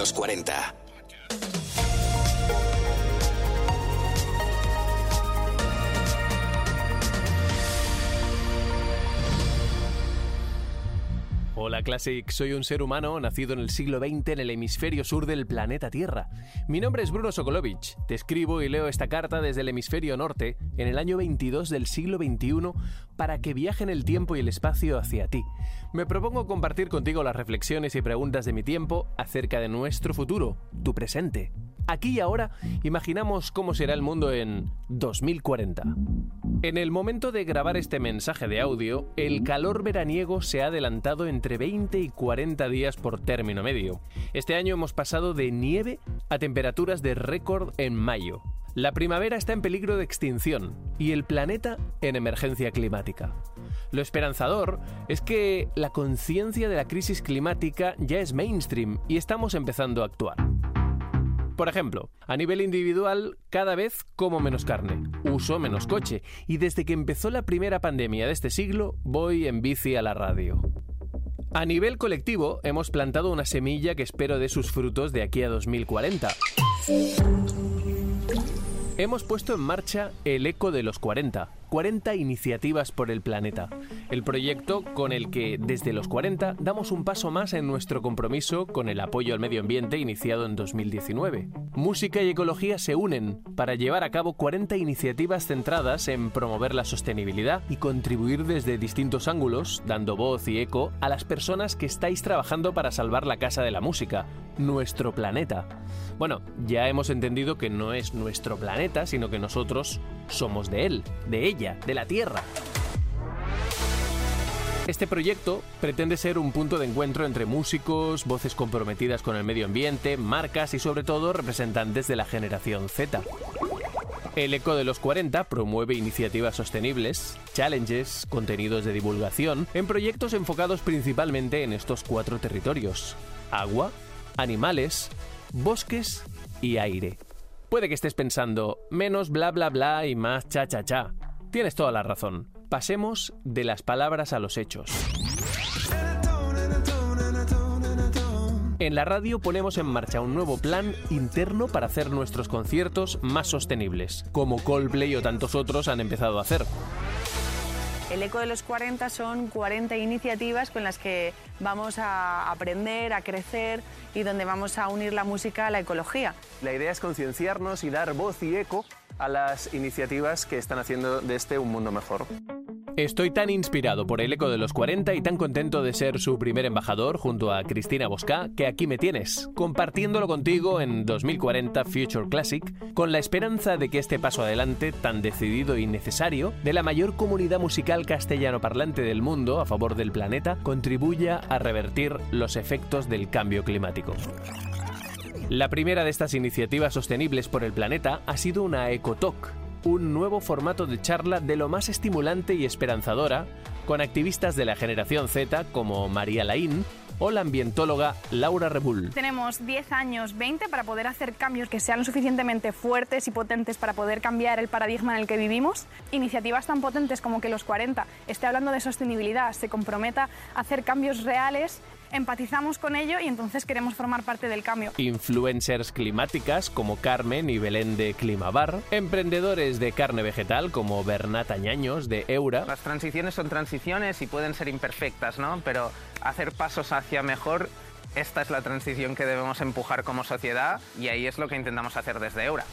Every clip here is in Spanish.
los 40. Hola Classic, soy un ser humano nacido en el siglo XX en el hemisferio sur del planeta Tierra. Mi nombre es Bruno Sokolovich, te escribo y leo esta carta desde el hemisferio norte en el año 22 del siglo XXI para que viaje en el tiempo y el espacio hacia ti. Me propongo compartir contigo las reflexiones y preguntas de mi tiempo acerca de nuestro futuro, tu presente. Aquí y ahora imaginamos cómo será el mundo en 2040. En el momento de grabar este mensaje de audio, el calor veraniego se ha adelantado entre 20 y 40 días por término medio. Este año hemos pasado de nieve a temperaturas de récord en mayo. La primavera está en peligro de extinción y el planeta en emergencia climática. Lo esperanzador es que la conciencia de la crisis climática ya es mainstream y estamos empezando a actuar. Por ejemplo, a nivel individual, cada vez como menos carne, uso menos coche y desde que empezó la primera pandemia de este siglo voy en bici a la radio. A nivel colectivo, hemos plantado una semilla que espero de sus frutos de aquí a 2040 hemos puesto en marcha el Eco de los 40, 40 iniciativas por el planeta. El proyecto con el que desde los 40 damos un paso más en nuestro compromiso con el apoyo al medio ambiente iniciado en 2019. Música y ecología se unen para llevar a cabo 40 iniciativas centradas en promover la sostenibilidad y contribuir desde distintos ángulos, dando voz y eco a las personas que estáis trabajando para salvar la casa de la música, nuestro planeta. Bueno, ya hemos entendido que no es nuestro planeta, sino que nosotros somos de él, de ella, de la Tierra. Este proyecto pretende ser un punto de encuentro entre músicos, voces comprometidas con el medio ambiente, marcas y sobre todo representantes de la generación Z. El Eco de los 40 promueve iniciativas sostenibles, challenges, contenidos de divulgación en proyectos enfocados principalmente en estos cuatro territorios. Agua, animales, bosques y aire. Puede que estés pensando, menos bla bla bla y más cha cha cha. Tienes toda la razón. Pasemos de las palabras a los hechos. En la radio ponemos en marcha un nuevo plan interno para hacer nuestros conciertos más sostenibles, como Coldplay o tantos otros han empezado a hacer. El Eco de los 40 son 40 iniciativas con las que vamos a aprender, a crecer y donde vamos a unir la música a la ecología. La idea es concienciarnos y dar voz y eco a las iniciativas que están haciendo de este un mundo mejor. Estoy tan inspirado por el eco de los 40 y tan contento de ser su primer embajador junto a Cristina Bosca que aquí me tienes, compartiéndolo contigo en 2040 Future Classic, con la esperanza de que este paso adelante tan decidido y necesario de la mayor comunidad musical castellano parlante del mundo a favor del planeta contribuya a revertir los efectos del cambio climático. La primera de estas iniciativas sostenibles por el planeta ha sido una EcoTalk, un nuevo formato de charla de lo más estimulante y esperanzadora, con activistas de la generación Z como María Laín o la ambientóloga Laura Rebull. Tenemos 10 años, 20 para poder hacer cambios que sean lo suficientemente fuertes y potentes para poder cambiar el paradigma en el que vivimos. Iniciativas tan potentes como que los 40 esté hablando de sostenibilidad, se comprometa a hacer cambios reales empatizamos con ello y entonces queremos formar parte del cambio. Influencers climáticas como Carmen y Belén de Climabar, emprendedores de carne vegetal como Bernat Añaños de Eura. Las transiciones son transiciones y pueden ser imperfectas, ¿no? Pero hacer pasos hacia mejor esta es la transición que debemos empujar como sociedad y ahí es lo que intentamos hacer desde Eura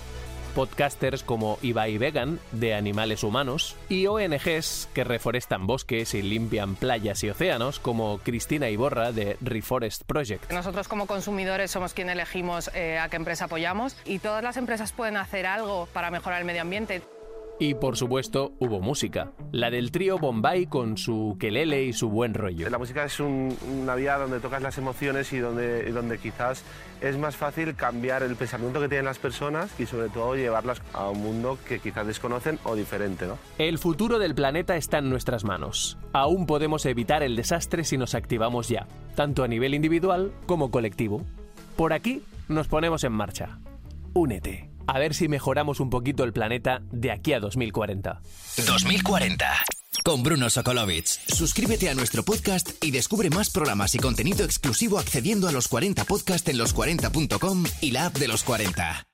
podcasters como Ibai Vegan, de Animales Humanos, y ONGs que reforestan bosques y limpian playas y océanos, como Cristina Iborra, de Reforest Project. Nosotros como consumidores somos quienes elegimos eh, a qué empresa apoyamos y todas las empresas pueden hacer algo para mejorar el medio ambiente. Y por supuesto hubo música, la del trío Bombay con su quelele y su buen rollo. La música es una vía donde tocas las emociones y donde, donde quizás es más fácil cambiar el pensamiento que tienen las personas y sobre todo llevarlas a un mundo que quizás desconocen o diferente. ¿no? El futuro del planeta está en nuestras manos. Aún podemos evitar el desastre si nos activamos ya, tanto a nivel individual como colectivo. Por aquí nos ponemos en marcha. Únete a ver si mejoramos un poquito el planeta de aquí a 2040. 2040. con Bruno Sokolovic. Suscríbete a nuestro podcast y descubre más programas y contenido exclusivo accediendo a los 40 podcast en los40.com y la app de los 40.